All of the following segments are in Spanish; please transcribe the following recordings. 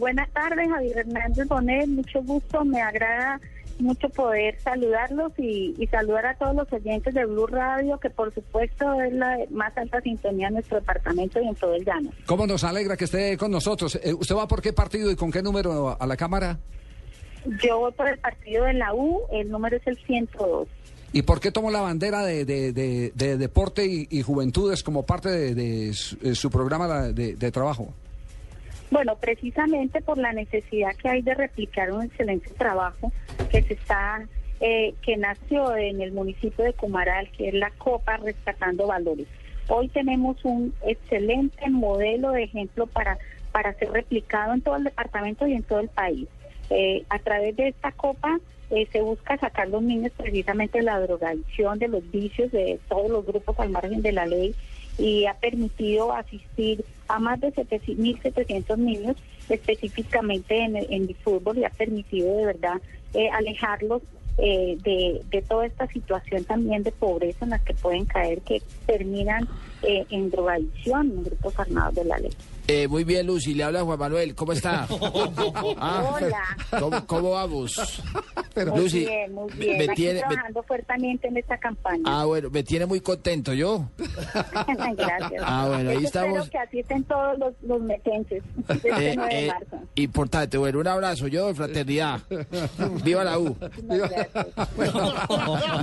Eh, buenas tardes, Javier Hernández Bonet. Mucho gusto. Me agrada mucho poder saludarlos y, saludar a todos los oyentes de Blue Radio, que por supuesto es la más alta sintonía en nuestro departamento y en todo el llano. ¿Cómo nos alegra que esté con nosotros? Eh, ¿Usted va por qué partido y con qué número a la Cámara? Yo voy por el partido de la U, el número es el 102. ¿Y por qué tomó la bandera de, deporte y, juventudes como parte de, su, programa de, trabajo? Bueno, precisamente por la necesidad que hay de replicar un excelente trabajo que se está, eh, que nació en el municipio de Cumaral, que es la Copa Rescatando Valores. Hoy tenemos un excelente modelo de ejemplo para, para ser replicado en todo el departamento y en todo el país. Eh, a través de esta copa eh, se busca sacar los niños precisamente de la drogadicción, de los vicios de todos los grupos al margen de la ley y ha permitido asistir a más de 1.700 niños específicamente en, el fútbol y ha permitido de verdad eh, alejarlos de, de, toda esta situación también de pobreza en la que pueden caer, que terminan en drogadicción en grupos armados de la ley. Eh, muy bien, Lucy. Le habla Juan Manuel. ¿Cómo está? Ah, Hola. ¿cómo, vamos? Muy bien, muy bien. Me Aquí tiene, trabajando fuertemente en esta campaña. Ah, bueno. Me tiene muy contento, ¿yo? Gracias. Ah, bueno. Ahí estamos. Espero que asisten todos los, los metenses este eh, 9 de eh, marzo. Importante. Bueno, un abrazo. Yo de fraternidad. Viva la U.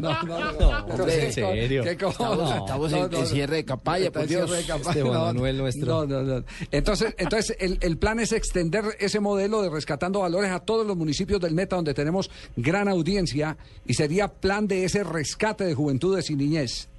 No, no, no. ¿En serio? Estamos, en, cierre de campaña, por Dios. De campaña. Este Manuel nuestro. No, no, no. Entonces, entonces el, el, plan es extender ese modelo de rescatando valores a todos los municipios del Meta donde tenemos gran audiencia y sería plan de ese rescate de juventudes y niñez.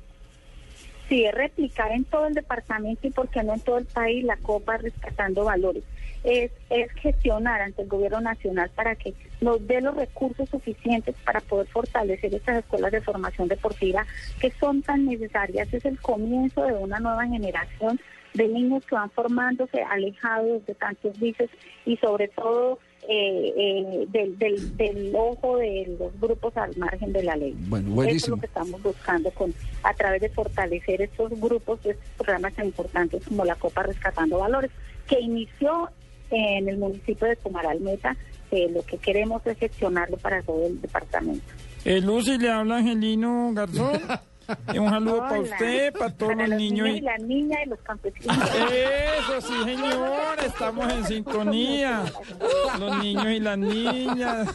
Sí, es replicar en todo el departamento y por qué no en todo el país la Copa Rescatando Valores. Es, es gestionar ante el gobierno nacional para que nos dé los recursos suficientes para poder fortalecer estas escuelas de formación deportiva que son tan necesarias. Es el comienzo de una nueva generación de niños que van formándose alejados de tantos vicios y sobre todo eh, eh, del, del, ojo de los grupos al margen de la ley. Bueno, buenísimo. Eso es lo que estamos buscando con a través de fortalecer estos grupos, estos programas tan importantes como la Copa Rescatando Valores, que inició en el municipio de Comaral Meta. lo que queremos es gestionarlo para todo el departamento. Eh, Lucy, le habla Angelino Garzón. un saludo para usted, para todos los, niños. y las niñas y los campesinos. Eso sí, señor, estamos en sintonía. Los niños y las niñas,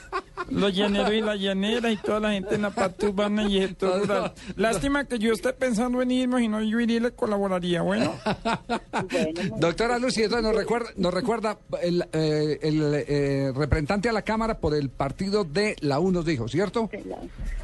los llaneros y las llaneras y toda la gente en la patubana y el rural. Lástima que yo esté pensando en irme y no yo iría y le colaboraría, bueno. Doctora Lucy, nos recuerda, nos recuerda el, eh, el eh, representante a la Cámara por el partido de la U, nos dijo, ¿cierto?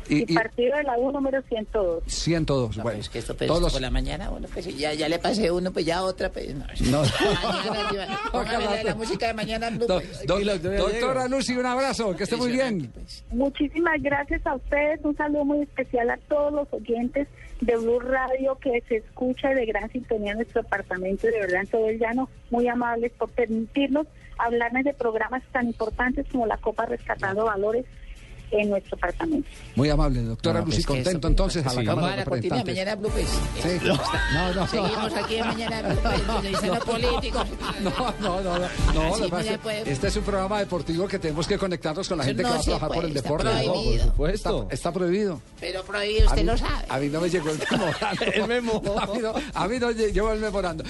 Y, partido de la U número 102. 102, bueno. Pues es que esto pues, todos por la mañana, bueno, pues ya, ya le pasé uno, pues ya otra, pues no. no. mañana, la música de mañana. Pues. doctora Lucy, un abrazo, que esté muy bien. Pues. Muchísimas gracias a ustedes, un saludo muy especial a todos los oyentes de Blue Radio que se escucha de gran sintonía en nuestro departamento de verdad en todo el llano, muy amables por permitirnos hablarles de programas tan importantes como la Copa Rescatando Valores en nuestro apartamento. Muy amable, doctora Lucy, contento entonces a la Cámara de Representantes. Mañana Blue Sí. No, no, Seguimos aquí en Mañana Blue políticos. No, no, no. no, no este es un programa deportivo que tenemos que conectarnos con la gente que va a trabajar por el deporte. por supuesto. Está, prohibido. Pero prohibido, usted lo sabe. A mí no me llegó el memorando. el memo. A mí no, a mí no llegó el memorando.